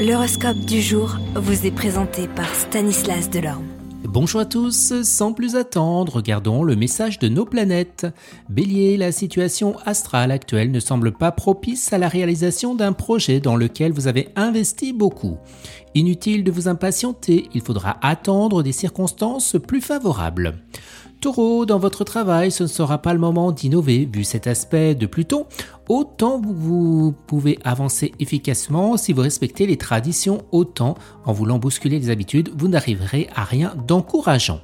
L'horoscope du jour vous est présenté par Stanislas Delorme. Bonjour à tous, sans plus attendre, regardons le message de nos planètes. Bélier, la situation astrale actuelle ne semble pas propice à la réalisation d'un projet dans lequel vous avez investi beaucoup. Inutile de vous impatienter, il faudra attendre des circonstances plus favorables. Taureau, dans votre travail, ce ne sera pas le moment d'innover vu cet aspect de Pluton. Autant vous pouvez avancer efficacement si vous respectez les traditions, autant en voulant bousculer les habitudes, vous n'arriverez à rien d'encourageant.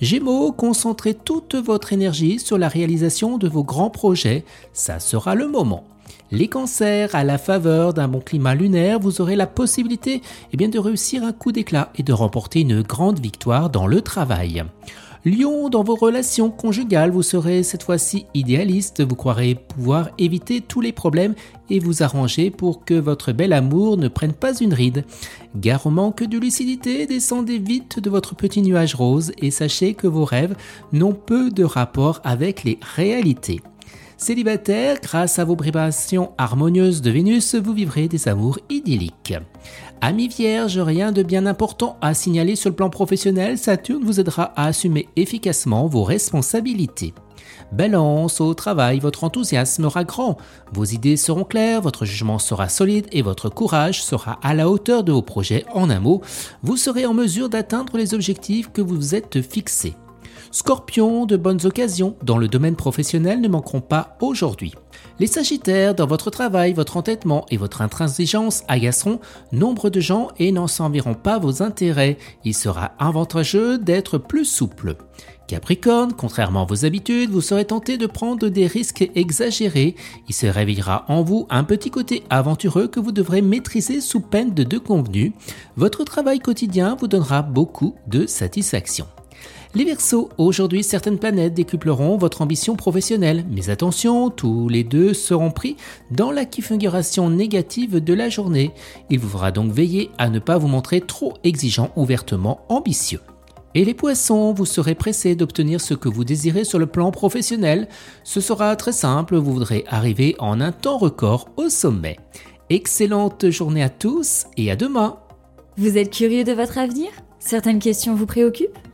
Gémeaux, concentrez toute votre énergie sur la réalisation de vos grands projets, ça sera le moment. Les cancers, à la faveur d'un bon climat lunaire, vous aurez la possibilité eh de réussir un coup d'éclat et de remporter une grande victoire dans le travail. Lion, dans vos relations conjugales, vous serez cette fois-ci idéaliste, vous croirez pouvoir éviter tous les problèmes et vous arranger pour que votre bel amour ne prenne pas une ride. Gare au manque de lucidité, descendez vite de votre petit nuage rose et sachez que vos rêves n'ont peu de rapport avec les réalités. Célibataire, grâce à vos vibrations harmonieuses de Vénus, vous vivrez des amours idylliques. Ami vierge, rien de bien important à signaler sur le plan professionnel, Saturne vous aidera à assumer efficacement vos responsabilités. Balance, au travail, votre enthousiasme sera grand, vos idées seront claires, votre jugement sera solide et votre courage sera à la hauteur de vos projets. En un mot, vous serez en mesure d'atteindre les objectifs que vous vous êtes fixés. Scorpion, de bonnes occasions dans le domaine professionnel ne manqueront pas aujourd'hui. Les Sagittaires, dans votre travail, votre entêtement et votre intransigeance agaceront nombre de gens et n'en serviront pas vos intérêts. Il sera avantageux d'être plus souple. Capricorne, contrairement à vos habitudes, vous serez tenté de prendre des risques exagérés. Il se réveillera en vous un petit côté aventureux que vous devrez maîtriser sous peine de deux convenus. Votre travail quotidien vous donnera beaucoup de satisfaction. Les Verseaux, aujourd'hui certaines planètes décupleront votre ambition professionnelle, mais attention, tous les deux seront pris dans la configuration négative de la journée. Il vous fera donc veiller à ne pas vous montrer trop exigeant ouvertement ambitieux. Et les poissons, vous serez pressés d'obtenir ce que vous désirez sur le plan professionnel. Ce sera très simple, vous voudrez arriver en un temps record au sommet. Excellente journée à tous et à demain. Vous êtes curieux de votre avenir? Certaines questions vous préoccupent?